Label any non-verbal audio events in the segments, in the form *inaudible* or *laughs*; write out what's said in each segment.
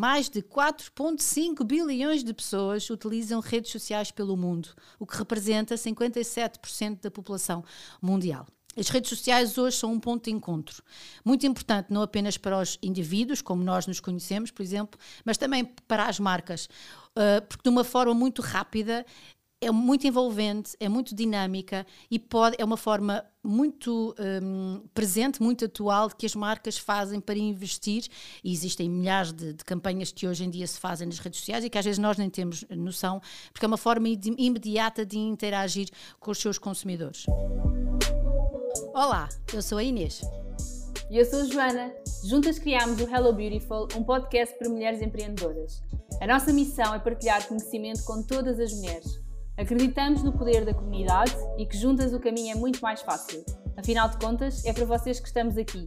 mais de 4,5 bilhões de pessoas utilizam redes sociais pelo mundo, o que representa 57% da população mundial. As redes sociais hoje são um ponto de encontro, muito importante não apenas para os indivíduos, como nós nos conhecemos, por exemplo, mas também para as marcas, uh, porque de uma forma muito rápida é muito envolvente, é muito dinâmica e pode, é uma forma muito um, presente, muito atual que as marcas fazem para investir e existem milhares de, de, campanhas que hoje em dia se fazem nas redes sociais e que às vezes nós nem temos noção, porque é uma forma imediata de interagir com os seus consumidores. Olá, eu sou a Inês. E eu sou a Joana. Juntas criámos o Hello Beautiful, um podcast para mulheres empreendedoras. A nossa missão é partilhar conhecimento com todas as mulheres Acreditamos no poder da comunidade e que juntas o caminho é muito mais fácil. Afinal de contas, é para vocês que estamos aqui.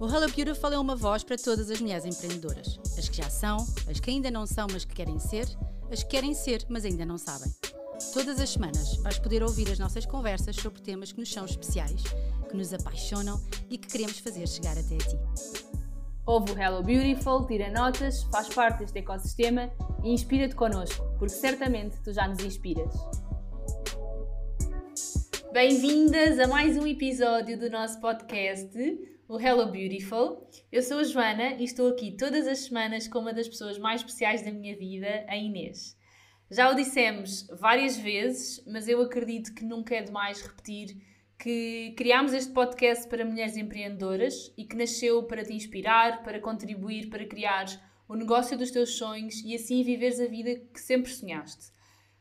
O Hello Beautiful é uma voz para todas as mulheres empreendedoras. As que já são, as que ainda não são, mas que querem ser, as que querem ser, mas ainda não sabem. Todas as semanas vais poder ouvir as nossas conversas sobre temas que nos são especiais, que nos apaixonam e que queremos fazer chegar até a ti. Ouve o Hello Beautiful, tira notas, faz parte deste ecossistema e inspira-te connosco, porque certamente tu já nos inspiras. Bem-vindas a mais um episódio do nosso podcast, o Hello Beautiful. Eu sou a Joana e estou aqui todas as semanas com uma das pessoas mais especiais da minha vida, a Inês. Já o dissemos várias vezes, mas eu acredito que nunca é demais repetir que criámos este podcast para mulheres empreendedoras e que nasceu para te inspirar, para contribuir, para criar o negócio dos teus sonhos e assim viveres a vida que sempre sonhaste.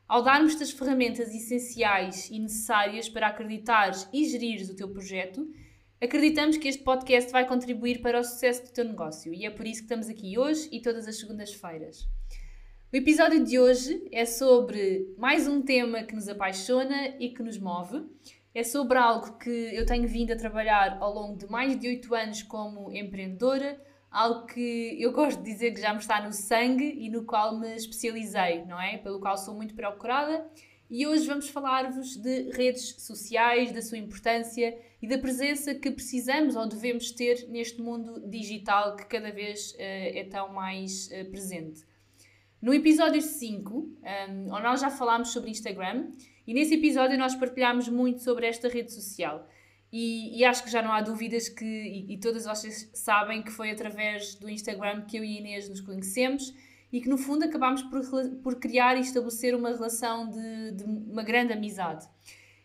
Ao darmos-te as ferramentas essenciais e necessárias para acreditares e gerires o teu projeto, acreditamos que este podcast vai contribuir para o sucesso do teu negócio e é por isso que estamos aqui hoje e todas as segundas-feiras. O episódio de hoje é sobre mais um tema que nos apaixona e que nos move é sobre algo que eu tenho vindo a trabalhar ao longo de mais de oito anos como empreendedora, algo que eu gosto de dizer que já me está no sangue e no qual me especializei, não é? Pelo qual sou muito procurada. E hoje vamos falar-vos de redes sociais, da sua importância e da presença que precisamos ou devemos ter neste mundo digital que cada vez uh, é tão mais uh, presente. No episódio 5, um, onde nós já falámos sobre Instagram, e nesse episódio nós partilhámos muito sobre esta rede social. E, e, acho que já não há dúvidas que, e, e, todas vocês sabem que foi através do Instagram que eu e a Inês nos conhecemos e que no fundo acabámos por, por criar e estabelecer uma relação de, de uma grande amizade.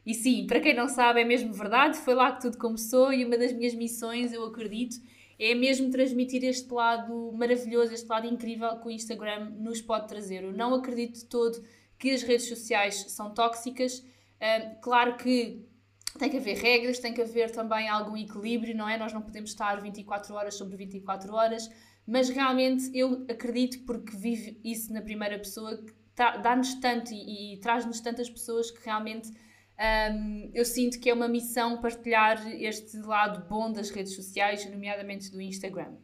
E sim, para quem não sabe, é mesmo verdade, foi lá que tudo começou e uma das minhas missões, eu acredito, é mesmo transmitir este lado maravilhoso, este lado incrível que o Instagram nos pode trazer. Eu não acredito todo que as redes sociais são tóxicas. Uh, claro que tem que haver regras, tem que haver também algum equilíbrio, não é? Nós não podemos estar 24 horas sobre 24 horas, mas realmente eu acredito, porque vivo isso na primeira pessoa, que dá-nos tanto e, e traz-nos tantas pessoas que realmente um, eu sinto que é uma missão partilhar este lado bom das redes sociais, nomeadamente do Instagram.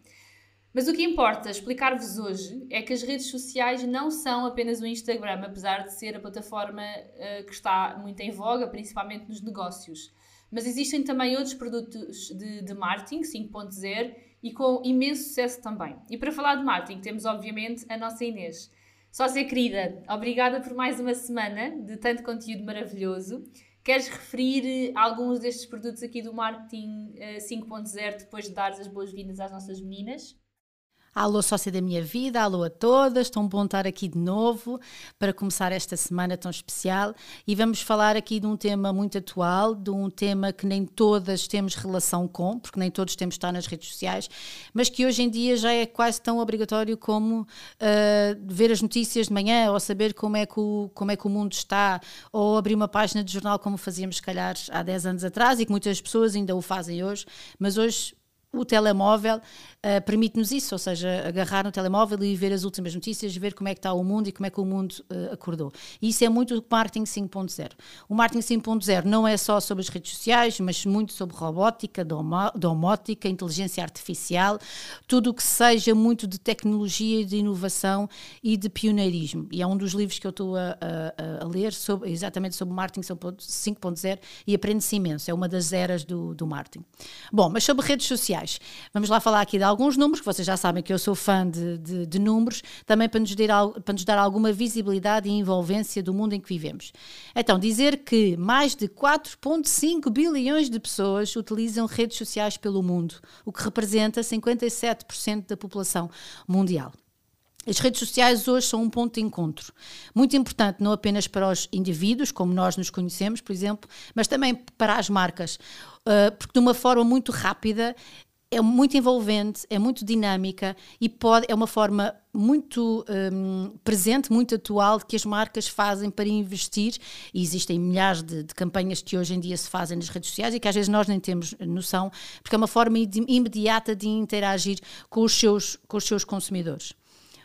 Mas o que importa explicar-vos hoje é que as redes sociais não são apenas o Instagram, apesar de ser a plataforma uh, que está muito em voga, principalmente nos negócios. Mas existem também outros produtos de, de marketing 5.0 e com imenso sucesso também. E para falar de marketing, temos obviamente a nossa Inês. Sócia querida, obrigada por mais uma semana de tanto conteúdo maravilhoso. Queres referir alguns destes produtos aqui do marketing 5.0 eh, depois de dares as boas-vindas às nossas meninas? Alô, sócia da minha vida, alô a todas, tão bom estar aqui de novo para começar esta semana tão especial e vamos falar aqui de um tema muito atual, de um tema que nem todas temos relação com, porque nem todos temos de estar nas redes sociais, mas que hoje em dia já é quase tão obrigatório como uh, ver as notícias de manhã ou saber como é, que o, como é que o mundo está ou abrir uma página de jornal como fazíamos, se calhar, há 10 anos atrás e que muitas pessoas ainda o fazem hoje, mas hoje o telemóvel uh, permite-nos isso, ou seja, agarrar no telemóvel e ver as últimas notícias, ver como é que está o mundo e como é que o mundo uh, acordou. E isso é muito o marketing 5.0. O marketing 5.0 não é só sobre as redes sociais, mas muito sobre robótica, domótica, inteligência artificial, tudo o que seja muito de tecnologia, de inovação e de pioneirismo. E é um dos livros que eu estou a, a, a ler sobre, exatamente sobre marketing 5.0 e aprende-se imenso. É uma das eras do, do marketing. Bom, mas sobre redes sociais sociais. Vamos lá falar aqui de alguns números, que vocês já sabem que eu sou fã de, de, de números, também para nos, dar, para nos dar alguma visibilidade e envolvência do mundo em que vivemos. Então, dizer que mais de 4,5 bilhões de pessoas utilizam redes sociais pelo mundo, o que representa 57% da população mundial. As redes sociais hoje são um ponto de encontro muito importante, não apenas para os indivíduos, como nós nos conhecemos, por exemplo, mas também para as marcas, uh, porque de uma forma muito rápida é muito envolvente, é muito dinâmica e pode, é uma forma muito um, presente, muito atual que as marcas fazem para investir e existem milhares de, de, campanhas que hoje em dia se fazem nas redes sociais e que às vezes nós nem temos noção, porque é uma forma imediata de interagir com os seus, com os seus consumidores.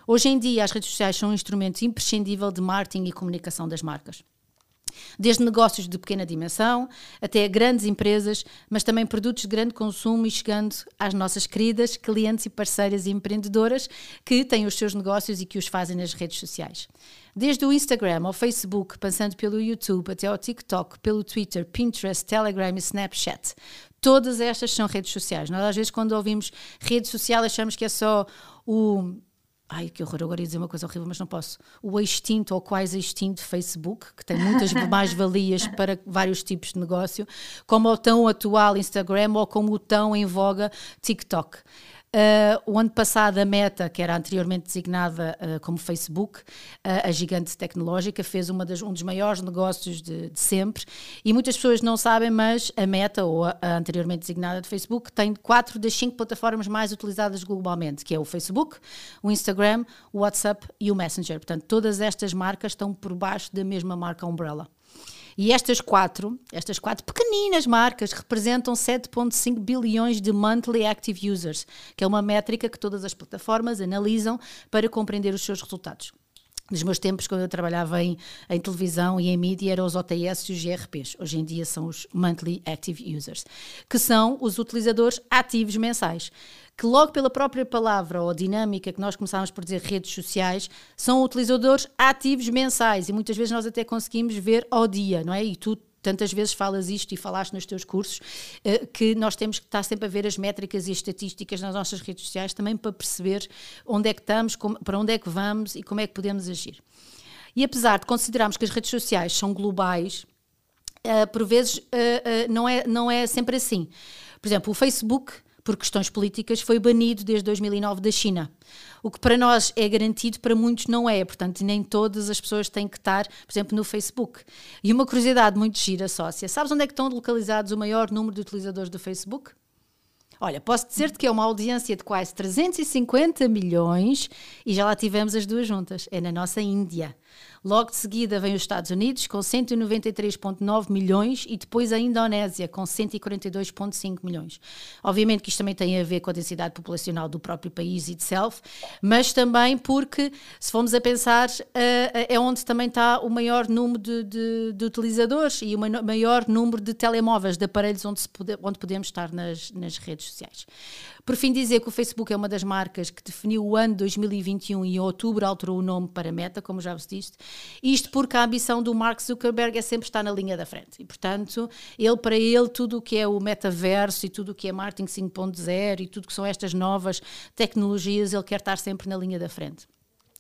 Hoje em dia, as redes sociais são um instrumento imprescindível de marketing e comunicação das marcas. Desde negócios de pequena dimensão até grandes empresas, mas também produtos de grande consumo e chegando às nossas queridas clientes e parceiras e empreendedoras que têm os seus negócios e que os fazem nas redes sociais. Desde o Instagram ao Facebook, passando pelo YouTube até ao TikTok, pelo Twitter, Pinterest, Telegram e Snapchat. Todas estas são redes sociais. Nós, às vezes, quando ouvimos rede social, achamos que é só o Ai, que horror, agora ia dizer uma coisa horrível, mas não posso. O extinto ou quase extinto Facebook, que tem muitas *laughs* mais-valias para vários tipos de negócio, como o tão atual Instagram ou como o tão em voga TikTok. Uh, o ano passado, a Meta, que era anteriormente designada uh, como Facebook, uh, a gigante tecnológica, fez das, um dos maiores negócios de, de, sempre. E muitas pessoas não sabem, mas a Meta, ou a, a, anteriormente designada de Facebook, tem quatro das cinco plataformas mais utilizadas globalmente, que é o Facebook, o Instagram, o WhatsApp e o Messenger. Portanto, todas estas marcas estão por baixo da mesma marca Umbrella. E estas quatro, estas quatro pequeninas marcas representam 7,5 bilhões de monthly active users, que é uma métrica que todas as plataformas analisam para compreender os seus resultados. Nos meus tempos, quando eu trabalhava em, em, televisão e em mídia, eram os OTS e os GRPs. Hoje em dia são os Monthly Active Users, que são os utilizadores ativos mensais que logo pela própria palavra ou dinâmica que nós começámos por dizer redes sociais, são utilizadores ativos mensais e muitas vezes nós até conseguimos ver ao dia, não é? E tu tantas vezes falas isto e falaste nos teus cursos, eh, que nós temos que estar sempre a ver as métricas e as estatísticas nas nossas redes sociais também para perceber onde é que estamos, para onde é que vamos e como é que podemos agir. E apesar de considerarmos que as redes sociais são globais, eh, por vezes eh, não, é, não é sempre assim. Por exemplo, o Facebook por questões políticas, foi banido desde 2009 da China. O que para nós é garantido, para muitos não é. Portanto, nem todas as pessoas têm que estar, por exemplo, no Facebook. E uma curiosidade muito gira, sócia: sabes onde é que estão localizados o maior número de utilizadores do Facebook? Olha, posso dizer-te que é uma audiência de quase 350 milhões e já lá tivemos as duas juntas. É na nossa Índia. Logo de seguida vem os Estados Unidos com 193,9 milhões e depois a Indonésia com 142,5 milhões. Obviamente que isto também tem a ver com a densidade populacional do próprio país itself, mas também porque, se formos a pensar, eh, é onde também está o maior número de, de, de utilizadores e o maior número de telemóveis, de aparelhos onde, pode, onde podemos estar nas, nas redes sociais. Por fim, dizer que o Facebook é uma das marcas que definiu o ano 2021 e em outubro alterou o nome para Meta, como já vos disse. Isto porque a ambição do Mark Zuckerberg é sempre estar na linha da frente. E, portanto, ele, para ele, tudo o que é o metaverso e tudo o que é marketing 5.0 e tudo que são estas novas tecnologias, ele quer estar sempre na linha da frente.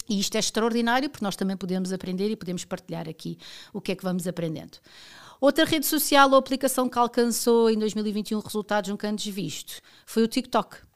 E isto é extraordinário porque nós também podemos aprender e podemos partilhar aqui o que é que vamos aprendendo. Outra rede social ou aplicação que alcançou em 2021 resultados nunca antes visto foi o TikTok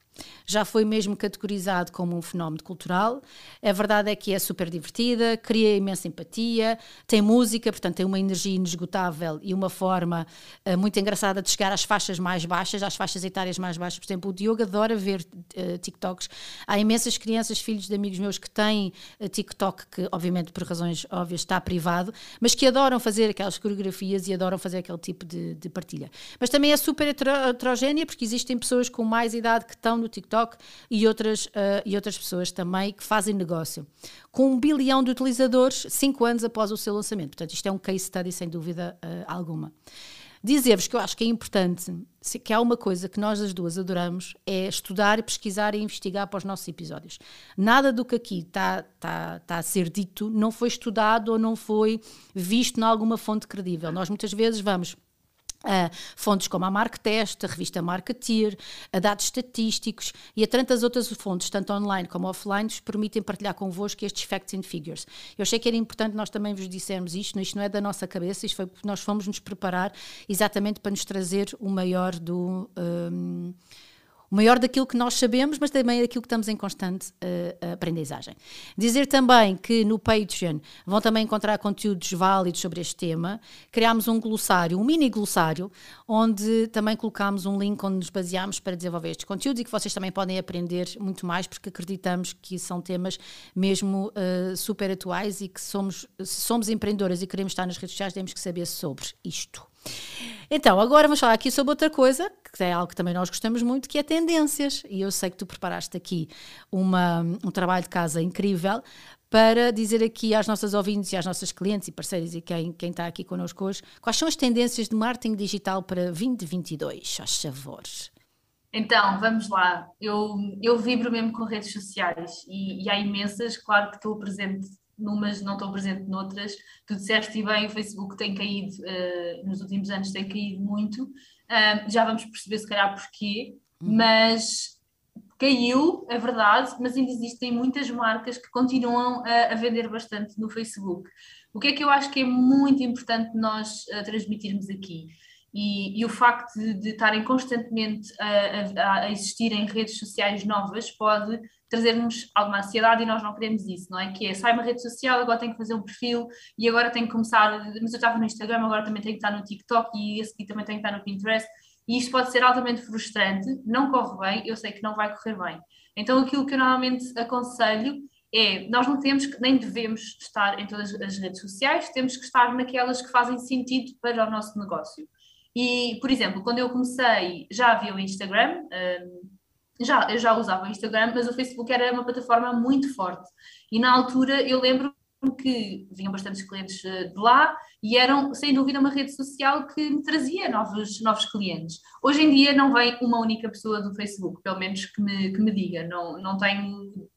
já foi mesmo categorizado como um fenómeno cultural. A verdade é que é super divertida, cria imensa empatia, tem música, portanto tem uma energia inesgotável e uma forma uh, muito engraçada de chegar às faixas mais baixas, às faixas etárias mais baixas. Por exemplo, o Diogo adora ver uh, TikToks. Há imensas crianças, filhos de amigos meus que têm uh, TikTok, que obviamente por razões óbvias está privado, mas que adoram fazer aquelas coreografias e adoram fazer aquele tipo de, de partilha. Mas também é super heterogénea porque existem pessoas com mais idade que estão no TikTok e outras, uh, e outras pessoas também que fazem negócio. Com um bilhão de utilizadores, cinco anos após o seu lançamento. Portanto, isto é um case study sem dúvida uh, alguma. Dizer-vos que eu acho que é importante, que há uma coisa que nós as duas adoramos, é estudar, pesquisar e investigar para os nossos episódios. Nada do que aqui está tá, tá a ser dito não foi estudado ou não foi visto em alguma fonte credível. Nós muitas vezes vamos a fontes como a Marktest, a revista Marketeer, a dados estatísticos e a tantas outras fontes, tanto online como offline, nos permitem partilhar convosco estes facts and figures. Eu achei que era importante nós também vos dissermos isto, isto não é da nossa cabeça, isto foi porque nós fomos nos preparar exatamente para nos trazer o maior do... Um, maior daquilo que nós sabemos, mas também daquilo que estamos em constante uh, aprendizagem. Dizer também que no Patreon vão também encontrar conteúdos válidos sobre este tema. Criámos um glossário, um mini glossário, onde também colocámos um link onde nos baseámos para desenvolver estes conteúdos e que vocês também podem aprender muito mais, porque acreditamos que são temas mesmo uh, super atuais e que somos, se somos empreendedoras e queremos estar nas redes sociais, temos que saber sobre isto. Então, agora vamos falar aqui sobre outra coisa, que é algo que também nós gostamos muito, que é tendências. E eu sei que tu preparaste aqui uma, um trabalho de casa incrível para dizer aqui às nossas ouvintes e às nossas clientes e parceiros e quem, quem está aqui connosco hoje, quais são as tendências de marketing digital para 2022, aos favores. Então, vamos lá. Eu, eu vibro mesmo com redes sociais e, e há imensas, claro que estou presente numas não estou presente noutras. Tu disseste e bem, o Facebook tem caído, uh, nos últimos anos tem caído muito. Uh, já vamos perceber se calhar porquê, uhum. mas caiu, é verdade, mas ainda existem muitas marcas que continuam a, a, vender bastante no Facebook. O que é que eu acho que é muito importante nós uh, transmitirmos aqui? E, e, o facto de, de estarem constantemente a, a, a, existir em redes sociais novas pode trazer-nos alguma ansiedade e nós não queremos isso, não é? Que é, sai uma rede social, agora tenho que fazer um perfil e agora tenho que começar, mas eu estava no Instagram, agora também tenho que estar no TikTok e esse aqui também tenho que estar no Pinterest e isto pode ser altamente frustrante, não corre bem, eu sei que não vai correr bem. Então aquilo que eu normalmente aconselho é, nós não temos que, nem devemos estar em todas as redes sociais, temos que estar naquelas que fazem sentido para o nosso negócio. E, por exemplo, quando eu comecei, já havia o Instagram, um, já, eu já usava o Instagram, mas o Facebook era uma plataforma muito forte. E na altura eu lembro que vinham bastantes clientes eh, de lá e eram, sem dúvida, uma rede social que me trazia novos, novos clientes. Hoje em dia não vem uma única pessoa do Facebook, pelo menos que me, que me diga, não, não tenho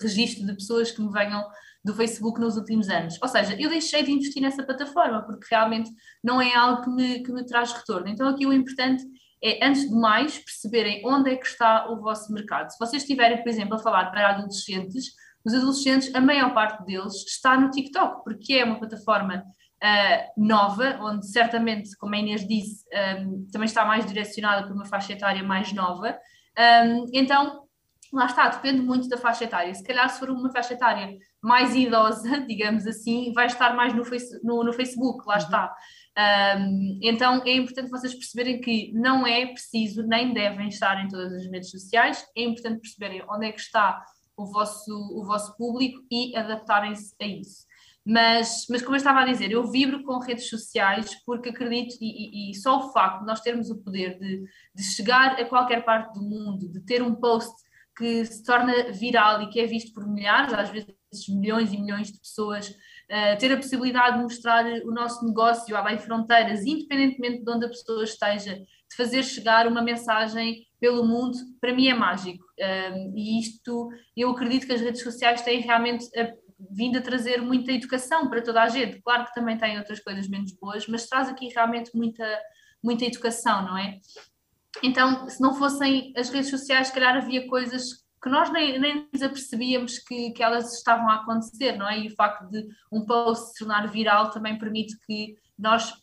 registro de pessoas que me venham do Facebook nos últimos anos. Ou seja, eu deixei de investir nessa plataforma porque realmente não é algo que me, que me traz retorno. Então aqui o importante é, antes de mais, perceberem onde é que está o vosso mercado. Se vocês estiverem, por exemplo, a falar para adolescentes, os adolescentes, a maior parte deles está no TikTok, porque é uma plataforma uh, nova, onde certamente, como a Inês disse, um, também está mais direcionada para uma faixa etária mais nova. Um, então, lá está, depende muito da faixa etária. Se calhar, se for uma faixa etária mais idosa, *laughs* digamos assim, vai estar mais no, face, no, no Facebook, lá uhum. está. Um, então é importante vocês perceberem que não é preciso, nem devem estar em todas as redes sociais, é importante perceberem onde é que está o vosso, o vosso público e adaptarem-se a isso. Mas, mas como eu estava a dizer, eu vibro com redes sociais porque acredito, e, e, e só o facto de nós termos o poder de, de chegar a qualquer parte do mundo, de ter um post que se torna viral e que é visto por milhares, às vezes milhões e milhões de pessoas, uh, ter a possibilidade de mostrar o nosso negócio além fronteiras, independentemente de onde a pessoa esteja, de fazer chegar uma mensagem pelo mundo, para mim é mágico. Uh, e isto, eu acredito que as redes sociais têm realmente a, vindo a trazer muita educação para toda a gente. Claro que também tem outras coisas menos boas, mas traz aqui realmente muita, muita educação, não é? Então, se não fossem as redes sociais, se calhar havia coisas que nós nem, nem nos apercebíamos que, que elas estavam a acontecer, não é? E o facto de um post se tornar viral também permite que nós,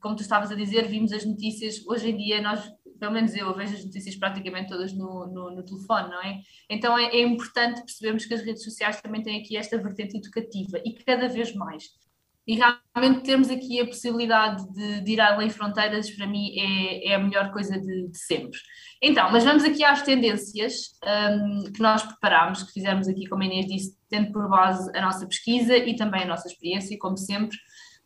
como tu estavas a dizer, vimos as notícias, hoje em dia nós, pelo menos eu, vejo as notícias praticamente todas no, no, no telefone, não é? Então é, é importante percebermos que as redes sociais também têm aqui esta vertente educativa e cada vez mais e realmente termos aqui a possibilidade de, de ir além fronteiras, para mim, é, é a melhor coisa de, de, sempre. Então, mas vamos aqui às tendências um, que nós preparámos, que fizemos aqui, como a Inês disse, tendo por base a nossa pesquisa e também a nossa experiência, como sempre.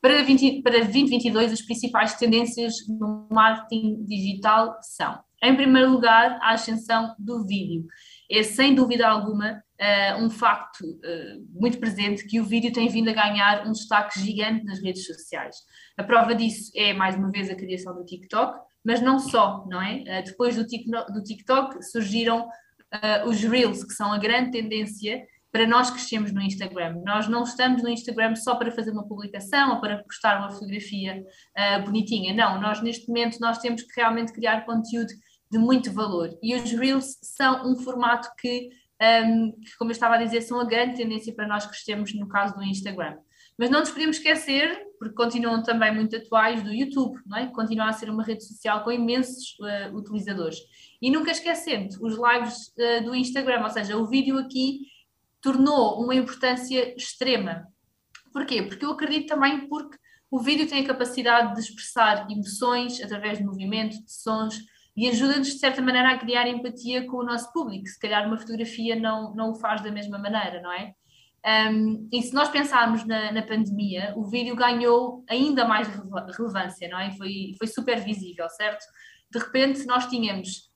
Para, 20, para 2022, as principais tendências no marketing digital são, em primeiro lugar, a ascensão do vídeo. É sem dúvida alguma uh, um facto uh, muito presente que o vídeo tem vindo a ganhar um destaque gigante nas redes sociais. A prova disso é, mais uma vez, a criação do TikTok, mas não só, não é? Uh, depois do, TikTok surgiram os Reels, que são a grande tendência para nós crescermos no Instagram. Nós não estamos no Instagram só para fazer uma publicação ou para postar uma fotografia uh, bonitinha. Não, nós neste momento nós temos que realmente criar conteúdo de muito valor. E os Reels são um formato que, um, que, como eu estava a dizer, são a grande tendência para nós crescermos no caso do Instagram. Mas não nos podemos esquecer, porque continuam também muito atuais, do YouTube, não é? Continua a ser uma rede social com imensos uh, utilizadores. E nunca esquecendo os lives uh, do Instagram, ou seja, o vídeo aqui tornou uma importância extrema. Porquê? Porque eu acredito também porque o vídeo tem a capacidade de expressar emoções através de movimento, de sons, e ajuda-nos, de certa maneira, a criar empatia com o nosso público. Se calhar uma fotografia não, não o faz da mesma maneira, não é? Um, e se nós pensarmos na, na, pandemia, o vídeo ganhou ainda mais relevância, não é? Foi, foi super visível, certo? De repente nós tínhamos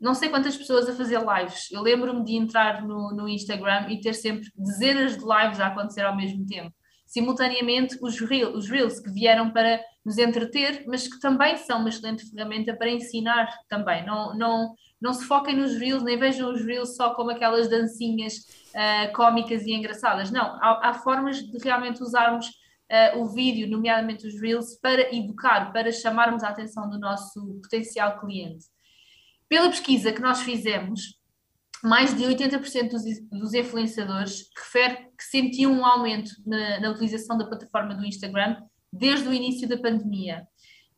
não sei quantas pessoas a fazer lives. Eu lembro-me de entrar no, no Instagram e ter sempre dezenas de lives a acontecer ao mesmo tempo. Simultaneamente, os, reel, os Reels que vieram para nos entreter, mas que também são uma excelente ferramenta para ensinar também. Não, não, não se foquem nos Reels, nem vejam os Reels só como aquelas dancinhas uh, cómicas e engraçadas. Não, há, há formas de realmente usarmos uh, o vídeo, nomeadamente os Reels, para educar, para chamarmos a atenção do nosso potencial cliente. Pela pesquisa que nós fizemos, mais de 80% dos, dos influenciadores refere que sentiam um aumento na, na, utilização da plataforma do Instagram desde o início da pandemia.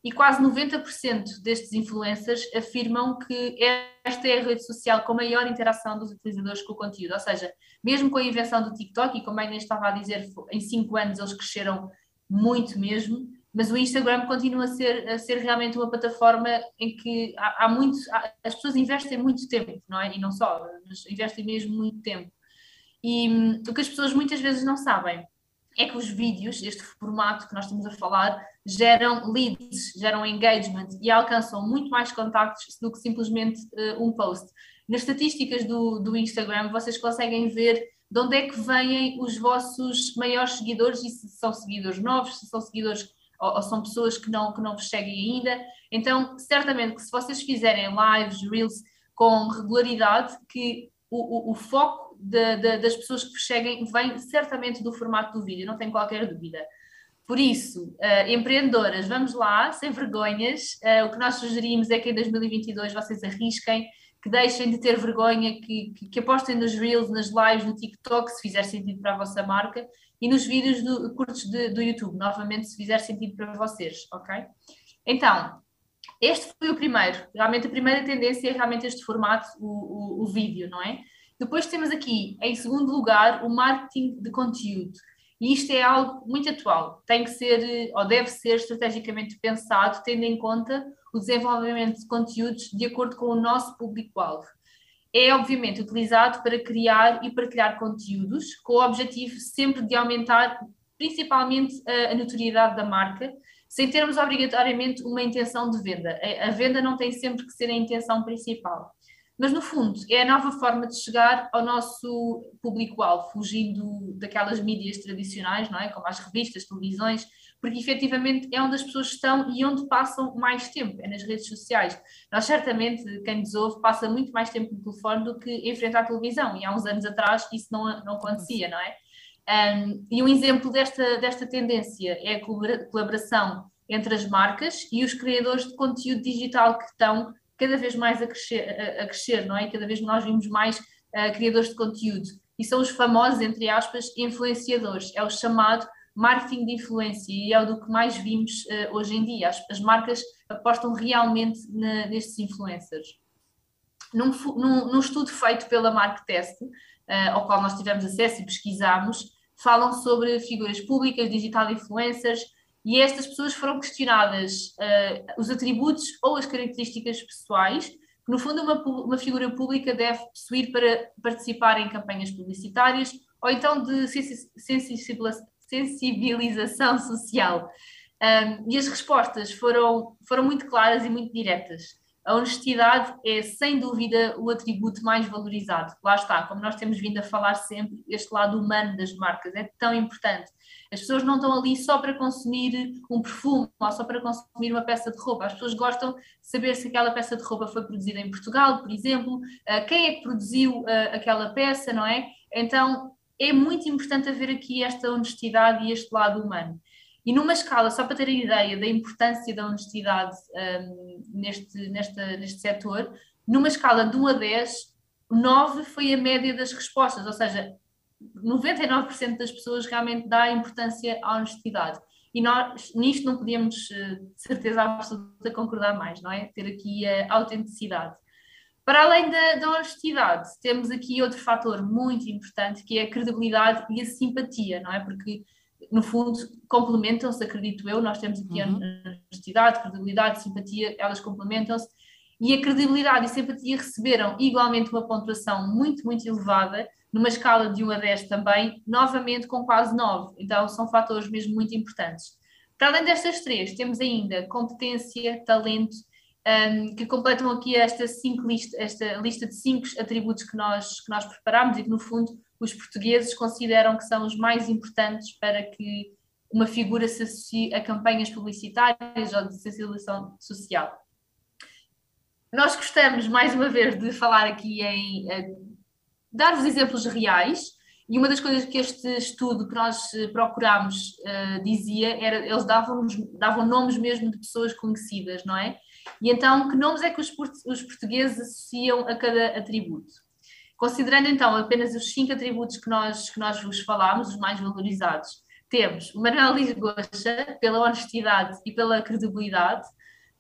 E quase 90% destes influencers afirmam que esta é a rede social com maior interação dos utilizadores com o conteúdo. Ou seja, mesmo com a invenção do TikTok, e como a Inês estava a dizer, em 5 anos eles cresceram muito mesmo, mas o Instagram continua a ser, a ser realmente uma plataforma em que há, há muito, há, as pessoas investem muito tempo, não é? E não só, mas investem mesmo muito tempo. E hum, o que as pessoas muitas vezes não sabem é que os vídeos, este formato que nós estamos a falar, geram leads, geram engagement e alcançam muito mais contactos do que simplesmente uh, um post. Nas estatísticas do, do Instagram, vocês conseguem ver de onde é que vêm os vossos maiores seguidores e se são seguidores novos, se são seguidores ou, ou, são pessoas que não, que não vos seguem ainda. Então, certamente que se vocês fizerem lives, reels com regularidade, que o, o, o foco de, de, das pessoas que vos seguem vem certamente do formato do vídeo, não tenho qualquer dúvida. Por isso, uh, empreendedoras, vamos lá, sem vergonhas. Uh, o que nós sugerimos é que em 2022 vocês arrisquem, que deixem de ter vergonha, que, que, que apostem nos Reels, nas lives, no TikTok, se fizer sentido para a vossa marca, e nos vídeos do, curtos de, do YouTube, novamente, se fizer sentido para vocês, ok? Então, este foi o primeiro. Realmente, a primeira tendência é realmente este formato, o, o, o vídeo, não é? Depois temos aqui, em segundo lugar, o marketing de conteúdo. E isto é algo muito atual. Tem que ser, ou deve ser, estrategicamente pensado, tendo em conta o desenvolvimento de conteúdos de acordo com o nosso público-alvo é obviamente utilizado para criar e partilhar conteúdos, com o objetivo sempre de aumentar principalmente a, notoriedade da marca, sem termos obrigatoriamente uma intenção de venda. A venda não tem sempre que ser a intenção principal. Mas, no fundo, é a nova forma de chegar ao nosso público-alvo, fugindo daquelas mídias tradicionais, não é? como as revistas, televisões, porque efetivamente é onde as pessoas estão e onde passam mais tempo, é nas redes sociais. Nós, certamente, quem nos ouve, passa muito mais tempo no telefone do que em frente à televisão, e há uns anos atrás isso não, não acontecia, não é? Um, e um exemplo desta, desta tendência é a colaboração entre as marcas e os criadores de conteúdo digital que estão cada vez mais a crescer, a, a crescer não é? Cada vez nós vimos mais uh, criadores de conteúdo. E são os famosos, entre aspas, influenciadores. É o chamado marketing de influência e é o do que mais vimos uh, hoje em dia. As, as marcas apostam realmente na, nestes influencers. Num, num, num, estudo feito pela Marktest, uh, ao qual nós tivemos acesso e pesquisámos, falam sobre figuras públicas, digital influencers, e estas pessoas foram questionadas uh, os atributos ou as características pessoais que, no fundo, uma, uma figura pública deve possuir para participar em campanhas publicitárias ou então de sensibilização social. Um, e as respostas foram, foram muito claras e muito diretas. A honestidade é, sem dúvida, o atributo mais valorizado. Lá está, como nós temos vindo a falar sempre, este lado humano das marcas é tão importante. As pessoas não estão ali só para consumir um perfume ou só para consumir uma peça de roupa. As pessoas gostam de saber se aquela peça de roupa foi produzida em Portugal, por exemplo, uh, quem é que produziu uh, aquela peça, não é? Então, é muito importante haver aqui esta honestidade e este lado humano. E numa escala, só para terem ideia da importância da honestidade um, neste, nesta, neste setor, numa escala de 1 a 10, 9 foi a média das respostas, ou seja, 99% das pessoas realmente dá importância à honestidade. E nós nisto não podíamos, eh, de certeza absoluta, concordar mais, não é? Ter aqui a autenticidade. Para além da, da, honestidade, temos aqui outro fator muito importante que é a credibilidade e a simpatia, não é? Porque, no fundo, complementam-se, acredito eu. Nós temos aqui uhum. a honestidade, credibilidade, simpatia, elas complementam-se. E a credibilidade e simpatia receberam igualmente uma pontuação muito, muito elevada, numa escala de 1 a 10 também, novamente com quase 9. Então, são fatores mesmo muito importantes. Para além destas três, temos ainda competência, talento um, que completam aqui esta, cinco lista, esta lista de cinco atributos que nós, que nós preparámos e que, no fundo, os portugueses consideram que são os mais importantes para que uma figura se associe a campanhas publicitárias ou de sensibilização social. Nós gostamos, mais uma vez, de falar aqui em uh, dar-vos exemplos reais, e uma das coisas que este estudo que nós eh, procurámos uh, dizia era eles davam, davam nomes mesmo de pessoas conhecidas, não é? E então, que nomes é que os, os portugueses associam a cada atributo? Considerando então apenas os cinco atributos que nós, que nós vos falámos, os mais valorizados, temos o Manuel Lisgocha pela honestidade e pela credibilidade,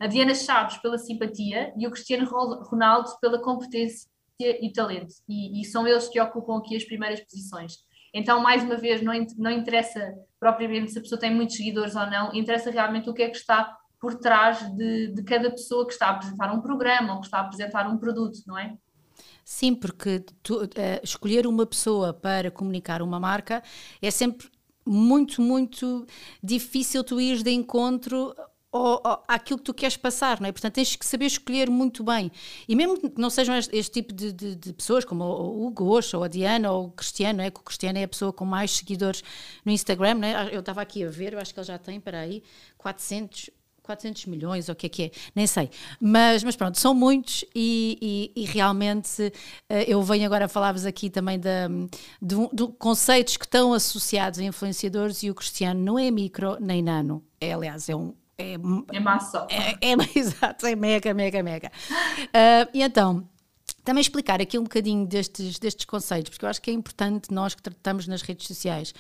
a Diana Chaves pela simpatia e o Cristiano Ronaldo pela competência e talento. E, e são eles que ocupam aqui as primeiras posições. Então, mais uma vez, não, não interessa propriamente se a pessoa tem muitos seguidores ou não, interessa realmente o que é que está por trás de, de cada pessoa que está a apresentar um programa ou que está a apresentar um produto, não é? Sim, porque tu, uh, escolher uma pessoa para comunicar uma marca é sempre muito, muito difícil tu ires de encontro ou, ou, àquilo que tu queres passar, não é? Portanto, tens que saber escolher muito bem. E mesmo que não sejam este, este tipo de, de, de, pessoas, como o Hugo Oxa, ou a Diana, ou o Cristiano, não é? Que o Cristiano é a pessoa com mais seguidores no Instagram, não é? Eu estava aqui a ver, eu acho que ele já tem, para aí, 400 400 milhões, ou o que é que é, nem sei. Mas, mas pronto, são muitos e, e, e realmente eh, eu venho agora falar-vos aqui também de, de, de, conceitos que estão associados a influenciadores e o Cristiano não é micro nem nano, é aliás, é um. É, é massa. É, é, *laughs* exato, é mega, mega, mega. Uh, *laughs* e então, também explicar aqui um bocadinho destes, destes conceitos, porque eu acho que é importante nós que tratamos nas redes sociais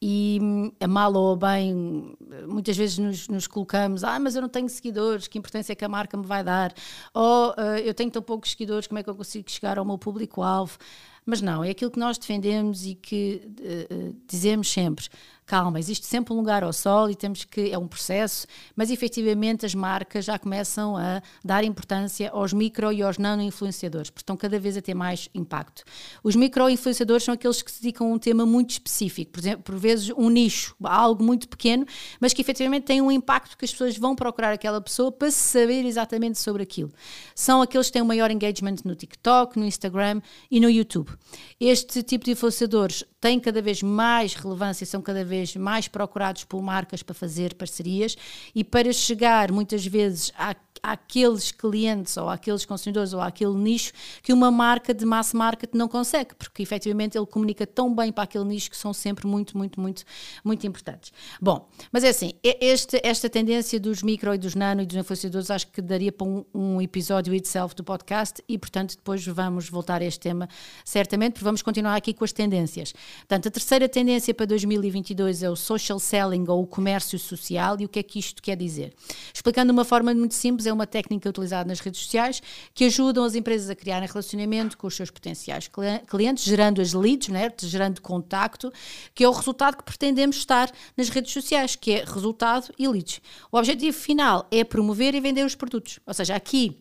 e hum, a mal ou a bem, muitas vezes nos, nos, colocamos, ah, mas eu não tenho seguidores, que importância é que a marca me vai dar? Ou uh, eu tenho tão poucos seguidores, como é que eu consigo chegar ao meu público-alvo? Mas não, é aquilo que nós defendemos e que uh, dizemos sempre calma, existe sempre um lugar ao sol e temos que, é um processo, mas efetivamente as marcas já começam a dar importância aos micro e aos nano influenciadores, porque estão cada vez a ter mais impacto. Os micro influenciadores são aqueles que se dedicam a um tema muito específico, por exemplo, por vezes um nicho, algo muito pequeno, mas que efetivamente tem um impacto que as pessoas vão procurar aquela pessoa para saber exatamente sobre aquilo. São aqueles que têm um maior engagement no TikTok, no Instagram e no YouTube. Este tipo de influenciadores tem cada vez mais relevância, são cada vez mais procurados por marcas para fazer parcerias. E para chegar muitas vezes à àqueles clientes ou àqueles consumidores ou àquele nicho que uma marca de mass market não consegue, porque efetivamente ele comunica tão bem para aquele nicho que são sempre muito, muito, muito, muito importantes. Bom, mas é assim, este, esta tendência dos micro e dos nano e dos influenciadores acho que daria para um, um episódio itself do podcast e, portanto, depois vamos voltar a este tema certamente, porque vamos continuar aqui com as tendências. Portanto, a terceira tendência para 2022 é o social selling ou o comércio social e o que é que isto quer dizer? Explicando de uma forma muito simples, é uma técnica utilizada nas redes sociais que ajudam as empresas a criarem relacionamento com os seus potenciais clientes, gerando as leads, né, gerando contacto, que é o resultado que pretendemos estar nas redes sociais, que é resultado e leads. O objetivo final é promover e vender os produtos. Ou seja, aqui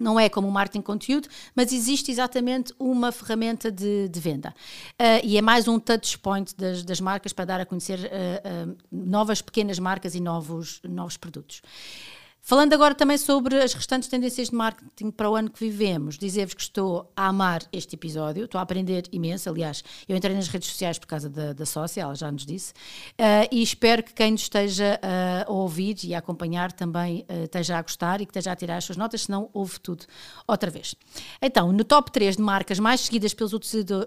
não é como o marketing conteúdo, mas existe exatamente uma ferramenta de, de venda. Uh, e é mais um touch point das, das marcas para dar a conhecer uh, uh, novas pequenas marcas e novos, novos produtos. Falando agora também sobre as restantes tendências de marketing para o ano que vivemos, dizer-vos que estou a amar este episódio, estou a aprender imenso. Aliás, eu entrei nas redes sociais por causa da, da sócia, ela já nos disse, uh, e espero que quem nos esteja uh, a ouvir e a acompanhar também uh, esteja a gostar e que esteja a tirar as suas notas, senão ouve tudo outra vez. Então, no top 3 de marcas mais seguidas pelos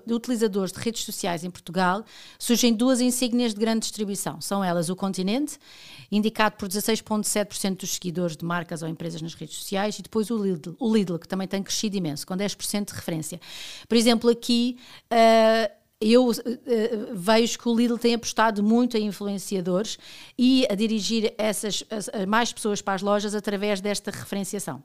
utilizadores de redes sociais em Portugal, surgem duas insígnias de grande distribuição. São elas o Continente, indicado por 16,7% dos seguidores de marcas ou empresas nas redes sociais, e depois o Lidl, o Lidl que também tem crescido imenso, com 10% de referência. Por exemplo, aqui. Uh, eu uh, vejo que o Lidl tem apostado muito em influenciadores e a dirigir essas a, a mais pessoas para as lojas através desta referenciação.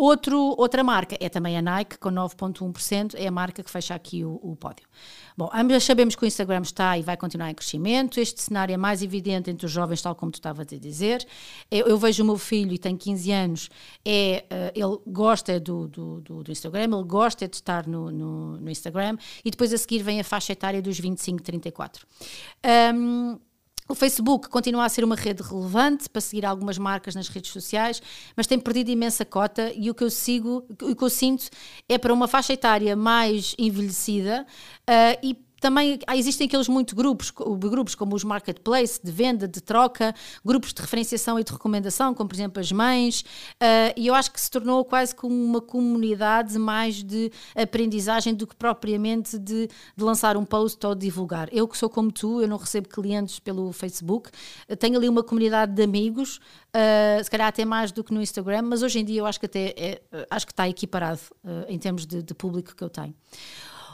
Outro, outra marca é também a Nike, com 9,1%, é a marca que fecha aqui o, o pódio. Bom, ambas sabemos que o Instagram está e vai continuar em crescimento. Este cenário é mais evidente entre os jovens, tal como tu estavas a dizer. Eu, eu, vejo o meu filho, e tem 15 anos, é, uh, ele gosta do, do, do, do, Instagram, ele gosta de estar no, no, no, Instagram, e depois a seguir vem a faixa etária dos 25, 34. Um, o Facebook continua a ser uma rede relevante para seguir algumas marcas nas redes sociais, mas tem perdido imensa cota e o que eu sigo, o que eu sinto é para uma faixa etária mais envelhecida uh, e também existem aqueles muitos grupos, grupos como os marketplace, de venda, de troca, grupos de referenciação e de recomendação, como por exemplo as mães, uh, e eu acho que se tornou quase como uma comunidade mais de aprendizagem do que propriamente de, de lançar um post ou divulgar. Eu que sou como tu, eu não recebo clientes pelo Facebook, tenho ali uma comunidade de amigos, uh, se calhar até mais do que no Instagram, mas hoje em dia eu acho que até é, acho que está equiparado uh, em termos de, de público que eu tenho.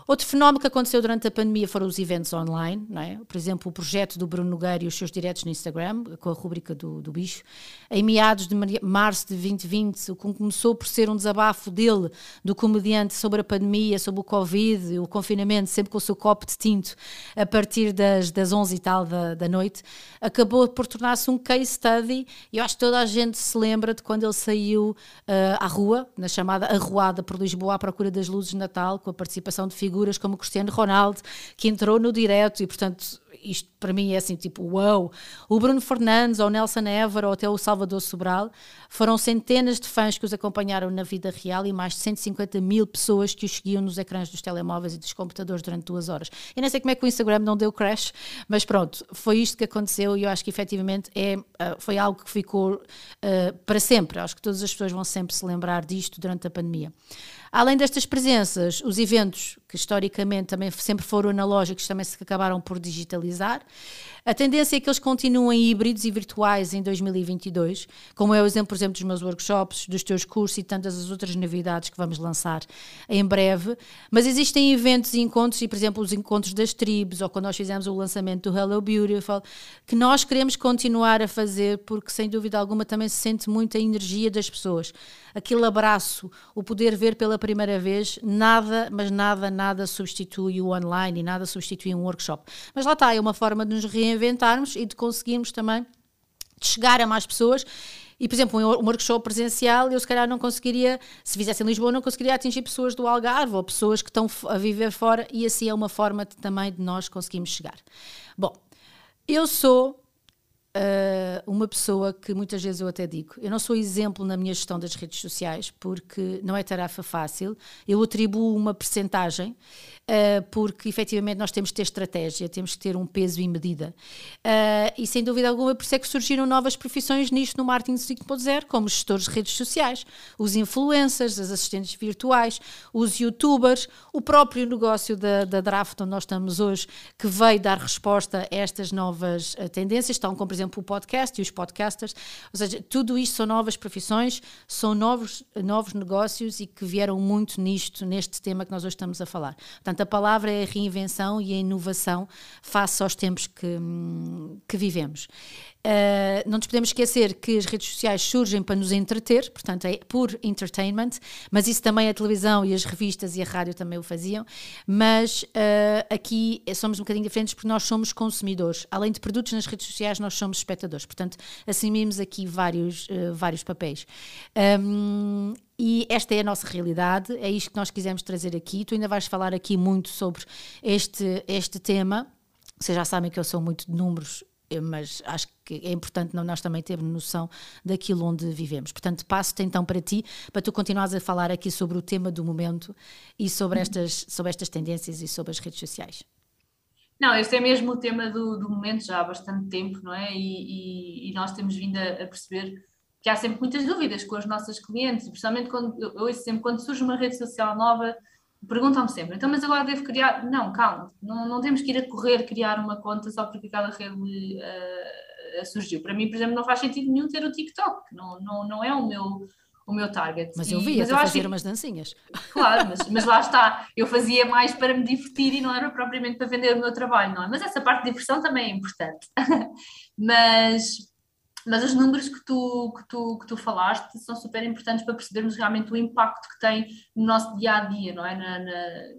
Outro fenómeno que aconteceu durante a pandemia foram os eventos online, é? por exemplo, o projeto do Bruno Nogueira e os seus diretos no Instagram, com a rubrica do, do bicho. Em meados de março de 2020, o que começou por ser um desabafo dele, do comediante, sobre a pandemia, sobre o Covid, o confinamento, sempre com o seu copo de tinto, a partir das, das 11 e tal da, da noite, acabou por tornar-se um case study. E eu acho que toda a gente se lembra de quando ele saiu uh, à rua, na chamada Arruada por Lisboa, à procura das luzes de Natal, com a participação de figuras figuras como Cristiano Ronaldo, que entrou no direto e, portanto, isto para mim é assim, tipo, uau! O Bruno Fernandes, ou Nelson Évora, ou até o Salvador Sobral, foram centenas de fãs que os acompanharam na vida real e mais de 150 mil pessoas que os seguiam nos ecrãs dos telemóveis e dos computadores durante duas horas. Eu não sei como é que o Instagram não deu crash, mas pronto, foi isto que aconteceu e eu acho que efetivamente é, ah, foi algo que ficou uh, para sempre. Acho que todas as pessoas vão sempre se lembrar disto durante a pandemia. Além destas presenças, os eventos, que historicamente também sempre foram analógicos, também se acabaram por digitalizar. A tendência é que eles continuem híbridos e virtuais em 2022, como é o exemplo, por exemplo, dos meus workshops, dos teus cursos e tantas as outras novidades que vamos lançar em breve. Mas existem eventos e encontros, e por exemplo, os encontros das tribos, ou quando nós fizemos o lançamento do Hello Beautiful, que nós queremos continuar a fazer, porque sem dúvida alguma também se sente muita energia das pessoas. Aquele abraço, o poder ver pela primeira vez, nada, mas nada, nada substitui o online e nada substitui um workshop. Mas lá está, é uma forma de nos reencontrar reinventarmos e de conseguirmos também chegar a mais pessoas. E, por exemplo, um workshop presencial, eu se calhar não conseguiria, se fizesse em Lisboa, não conseguiria atingir pessoas do Algarve ou pessoas que estão a viver fora, e assim é uma forma de, também de nós conseguirmos chegar. Bom, eu sou uh, uma pessoa que muitas vezes eu até digo, eu não sou exemplo na minha gestão das redes sociais, porque não é tarefa fácil, eu atribuo uma percentagem porque efetivamente nós temos que ter estratégia, temos que ter um peso e medida. Uh, e sem dúvida alguma, por isso é que surgiram novas profissões nisto no marketing 5.0, como os gestores de redes sociais, os influencers, as assistentes virtuais, os youtubers, o próprio negócio da, da Draft, onde nós estamos hoje, que veio dar resposta a estas novas uh, tendências, estão como, por exemplo, o podcast e os podcasters, ou seja, tudo isto são novas profissões, são novos, novos negócios e que vieram muito nisto, neste tema que nós hoje estamos a falar. Portanto, Portanto, a palavra é a reinvenção e a inovação face aos tempos que, que vivemos. Uh, não nos podemos esquecer que as redes sociais surgem para nos entreter, portanto é por entertainment, mas isso também a televisão e as revistas e a rádio também o faziam. Mas uh, aqui somos um bocadinho diferentes porque nós somos consumidores. Além de produtos nas redes sociais, nós somos espectadores. Portanto, assumimos aqui vários, uh, vários papéis. Um, e esta é a nossa realidade, é isto que nós quisemos trazer aqui. Tu ainda vais falar aqui muito sobre este, este tema. Vocês já sabem que eu sou muito de números mas acho que é importante nós também termos noção daquilo onde vivemos. Portanto, passo-te então para ti, para tu continuares a falar aqui sobre o tema do momento e sobre estas, sobre estas tendências e sobre as redes sociais. Não, este é mesmo o tema do, do momento já há bastante tempo, não é? E, e, e nós temos vindo a, a, perceber que há sempre muitas dúvidas com as nossas clientes, principalmente quando eu ouço sempre quando surge uma rede social nova, perguntam-me sempre, então, mas agora devo criar. Não, calma, não, não temos que ir a correr criar uma conta só porque aquela rede uh, surgiu. Para mim, por exemplo, não faz sentido nenhum ter o TikTok, não, não, não é o meu o meu target. Mas eu via-te fazer que... umas dancinhas. Claro, mas, *laughs* mas lá está, eu fazia mais para me divertir e não era propriamente para vender o meu trabalho, não é? Mas essa parte de diversão também é importante. *laughs* mas, mas os números que tu, que, tu, que tu falaste são super importantes para percebermos realmente o impacto que tem no nosso dia a dia, não é? Na, na,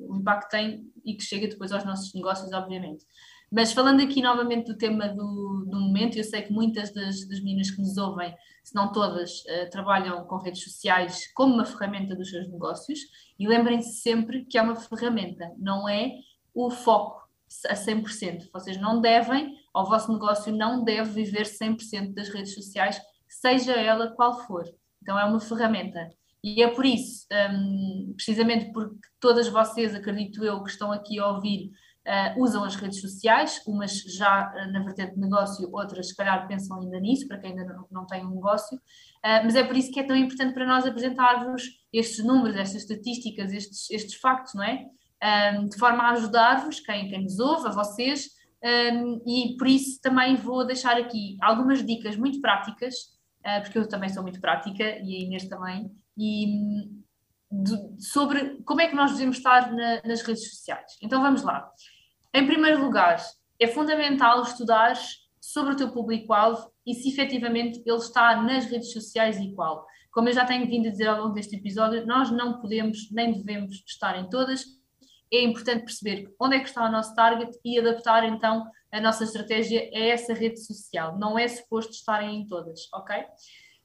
o impacto que tem e que chega depois aos nossos negócios, obviamente. Mas falando aqui novamente do tema do, do momento, eu sei que muitas das, das meninas que nos ouvem, se não todas, uh, trabalham com redes sociais como uma ferramenta dos seus negócios e lembrem-se sempre que é uma ferramenta, não é o foco a 100%. Vocês não devem, o vosso negócio não deve viver 100% das redes sociais, seja ela qual for. Então é uma ferramenta. E é por isso, um, precisamente porque todas vocês, acredito eu, que estão aqui a ouvir, uh, usam as redes sociais, umas já uh, na vertente de negócio, outras se calhar pensam ainda nisso, para quem ainda não, não tem um negócio, uh, mas é por isso que é tão importante para nós apresentar-vos estes números, estas estatísticas, estes, estes factos, não é? Um, de forma a ajudar-vos, quem, quem nos ouve, a vocês, um, e por isso também vou deixar aqui algumas dicas muito práticas, porque eu também sou muito prática e a Inês também, e de, sobre como é que nós devemos estar na, nas redes sociais. Então vamos lá. Em primeiro lugar, é fundamental estudar sobre o teu público-alvo e se efetivamente ele está nas redes sociais e qual. Como eu já tenho vindo a dizer ao longo deste episódio, nós não podemos nem devemos estar em todas. É importante perceber onde é que está o nosso target e adaptar então a nossa estratégia a essa rede social. Não é suposto estarem em todas, ok?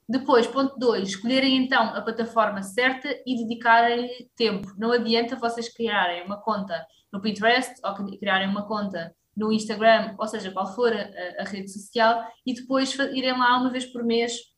Depois, ponto 2, escolherem então a plataforma certa e dedicarem tempo. Não adianta vocês criarem uma conta no Pinterest ou criarem uma conta no Instagram, ou seja, qual for a, a rede social, e depois irem lá uma vez por mês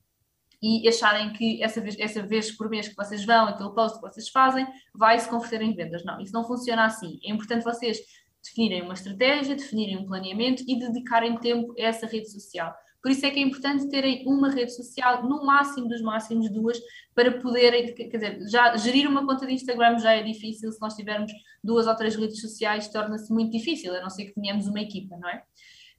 e acharem que essa vez, essa vez por mês que vocês vão, aquele post que vocês fazem, vai se converter em vendas. Não, isso não funciona assim. É importante vocês definirem uma estratégia, definirem um planeamento e dedicarem tempo a essa rede social. Por isso é que é importante terem uma rede social, no máximo dos máximos duas, para poderem, quer dizer, já gerir uma conta de Instagram já é difícil, se nós tivermos duas ou três redes sociais torna-se muito difícil, a não ser que tenhamos uma equipa, não é?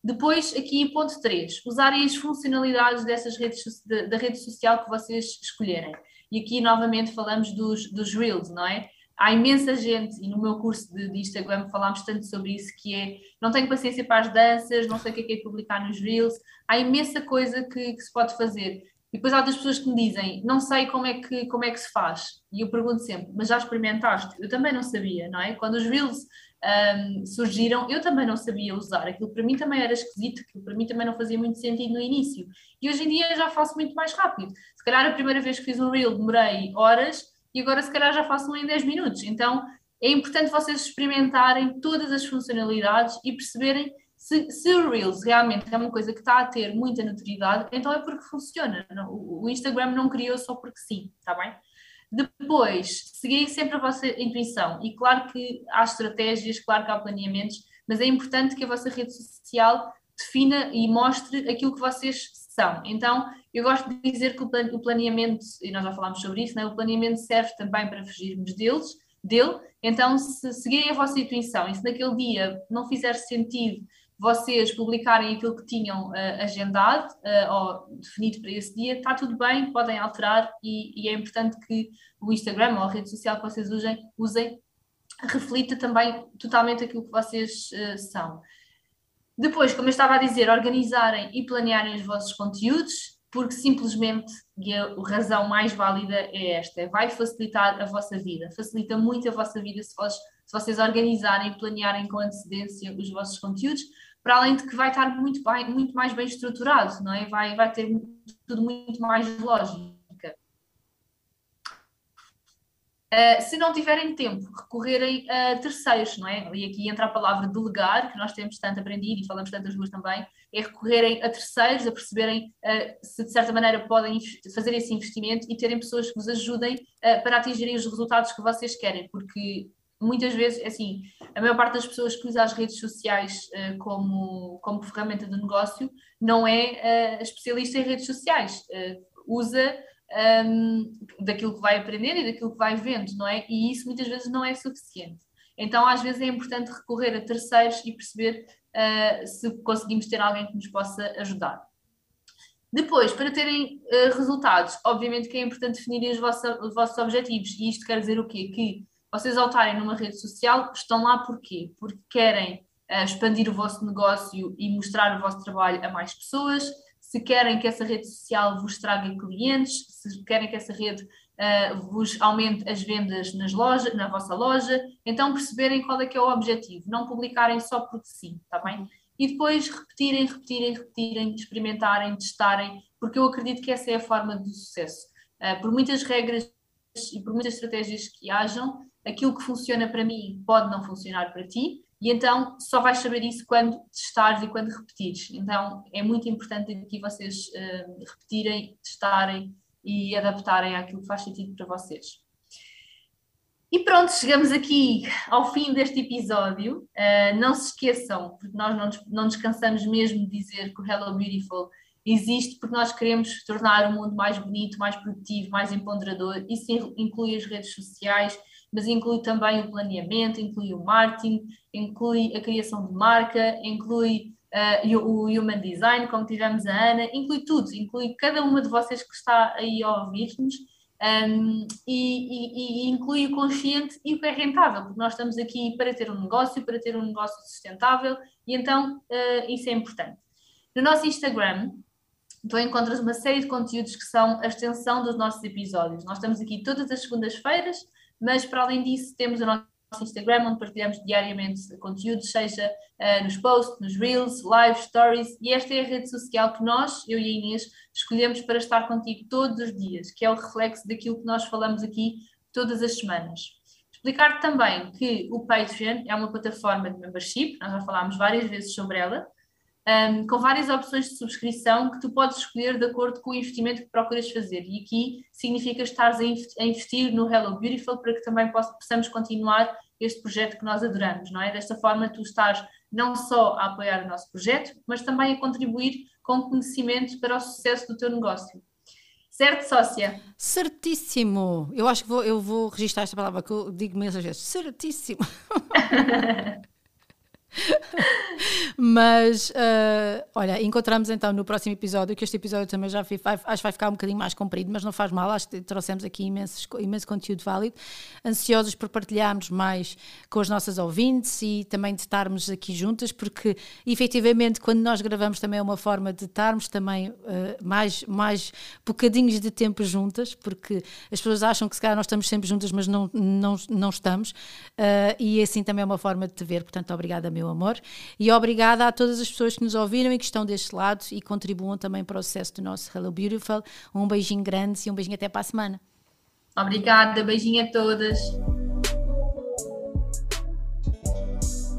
Depois, aqui ponto 3, usarem as funcionalidades dessas redes, da rede social que vocês escolherem. E aqui novamente falamos dos, dos Reels, não é? há imensa gente, e no meu curso de, de, Instagram falámos tanto sobre isso, que é não tenho paciência para as danças, não sei o que é, que é publicar nos Reels, há imensa coisa que, que, se pode fazer. E depois há outras pessoas que me dizem, não sei como é, que, como é que se faz. E eu pergunto sempre, mas já experimentaste? Eu também não sabia, não é? Quando os Reels um, surgiram, eu também não sabia usar. Aquilo para mim também era esquisito, aquilo para mim também não fazia muito sentido no início. E hoje em dia já faço muito mais rápido. Se calhar a primeira vez que fiz um Reel demorei horas, e agora se calhar já faço um em 10 minutos. Então é importante vocês experimentarem todas as funcionalidades e perceberem se, se o Reels realmente é uma coisa que está a ter muita notoriedade, então é porque funciona. O Instagram não criou só porque sim, está bem? Depois, seguirem sempre a vossa intuição. E claro que há estratégias, claro que há planeamentos, mas é importante que a vossa rede social defina e mostre aquilo que vocês são. Então, eu gosto de dizer que o planeamento, e nós já falámos sobre isso, né? o planeamento serve também para fugirmos deles, dele. Então, se seguirem a vossa intuição e se naquele dia não fizer sentido vocês publicarem aquilo que tinham uh, agendado uh, ou definido para esse dia, está tudo bem, podem alterar e, e, é importante que o Instagram ou a rede social que vocês usem, usem reflita também totalmente aquilo que vocês uh, são. Depois, como eu estava a dizer, organizarem e planearem os vossos conteúdos, porque simplesmente, e a razão mais válida é esta, vai facilitar a vossa vida, facilita muito a vossa vida se, vos, se vocês organizarem e planearem com antecedência os vossos conteúdos, para além de que vai estar muito, bem, muito mais bem estruturado, não é? Vai, vai ter tudo muito mais lógica. Uh, se não tiverem tempo, recorrerem a terceiros, não é? E aqui entra a palavra delegar, que nós temos tanto aprendido e falamos tantas duas também, é recorrerem a terceiros, a perceberem uh, se de certa maneira podem fazer esse investimento e terem pessoas que vos ajudem uh, para atingirem os resultados que vocês querem, porque muitas vezes, é assim, a maior parte das pessoas que usa as redes sociais uh, como, como ferramenta de negócio não é uh, especialista em redes sociais, uh, usa um, daquilo que vai aprendendo e daquilo que vai vendo, não é? E isso muitas vezes não é suficiente. Então, às vezes é importante recorrer a terceiros e perceber se conseguimos ter alguém que nos possa ajudar. Depois, para terem resultados, obviamente que é importante definirem os vossos, os vossos objetivos. E isto quer dizer o quê? Que vocês ao estarem numa rede social, estão lá porquê? Porque querem uh, expandir o vosso negócio e mostrar o vosso trabalho a mais pessoas, se querem que essa rede social vos traga clientes, se querem que essa rede uh, vos aumente as vendas nas lojas, na vossa loja, então perceberem qual é que é o objetivo, não publicarem só porque sim, está bem? E depois repetirem, repetirem, repetirem, experimentarem, testarem, porque eu acredito que essa é a forma do sucesso. Uh, por muitas regras e por muitas estratégias que hajam, aquilo que funciona para mim pode não funcionar para ti, e então só vais saber isso quando testares e quando repetires. Então é muito importante aqui vocês uh, repetirem, testarem e adaptarem àquilo que faz sentido para vocês. E pronto, chegamos aqui ao fim deste episódio. Uh, não se esqueçam, porque nós não, não descansamos mesmo de dizer que o Hello Beautiful existe porque nós queremos tornar o mundo mais bonito, mais produtivo, mais empoderador. Isso inclui as redes sociais, mas inclui também o planeamento, inclui o marketing, inclui a criação de marca, inclui uh, o human design, como tivemos a Ana, inclui tudo, inclui cada uma de vocês que está aí a ouvir-nos. Um, e, e, e, inclui o consciente e o que é rentável, porque nós estamos aqui para ter um negócio, para ter um negócio sustentável, e então uh, isso é importante. No nosso Instagram, tu encontras uma série de conteúdos que são a extensão dos nossos episódios. Nós estamos aqui todas as segundas-feiras mas para além disso temos o nosso Instagram, onde partilhamos diariamente conteúdos, seja uh, nos posts, nos reels, live stories, e esta é a rede social que nós, eu e a Inês, escolhemos para estar contigo todos os dias, que é o reflexo daquilo que nós falamos aqui todas as semanas. Explicar também que o Patreon é uma plataforma de membership, nós já falámos várias vezes sobre ela, um, com várias opções de subscrição que tu podes escolher de acordo com o investimento que procuras fazer. E aqui significa estares a investir no Hello Beautiful para que também possamos continuar este projeto que nós adoramos, não é? Desta forma, tu estás não só a apoiar o nosso projeto, mas também a contribuir com conhecimento para o sucesso do teu negócio. Certo, sócia? Certíssimo! Eu acho que vou, eu vou registrar esta palavra que eu digo imensas vezes. Certíssimo! *laughs* Mas, uh, olha, encontramos então no próximo episódio, que este episódio também já vai, acho que vai ficar um bocadinho mais comprido, mas não faz mal, acho que trouxemos aqui imenso, conteúdo válido. Ansiosos por partilharmos mais com as nossas ouvintes e também de estarmos aqui juntas, porque efetivamente quando nós gravamos também é uma forma de estarmos também uh, mais, mais bocadinhos de tempo juntas, porque as pessoas acham que se calhar nós estamos sempre juntas, mas não, não, não estamos, uh, e assim também é uma forma de te ver, portanto, obrigada, meu amor. E obrigada a todas as pessoas que nos ouviram e que estão deste lado e contribuam também para o sucesso do nosso Hello Beautiful. Um beijinho grande e um beijinho até para a semana. Obrigada, beijinho a todas.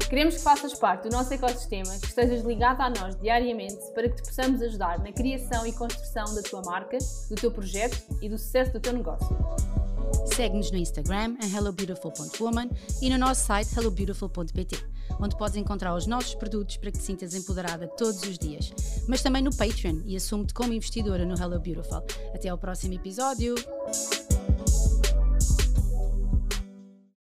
Queremos que faças parte do nosso ecossistema, que estejas ligado a nós diariamente para que te possamos ajudar na criação e construção da tua marca, do teu projeto e do sucesso do teu negócio. Segue-nos no Instagram em hellobeautiful.woman e no nosso site hellobeautiful.pt, onde podes encontrar os nossos produtos para que te sintas empoderada todos os dias. Mas também no Patreon e assume-te como investidora no Hello Beautiful. Até ao próximo episódio!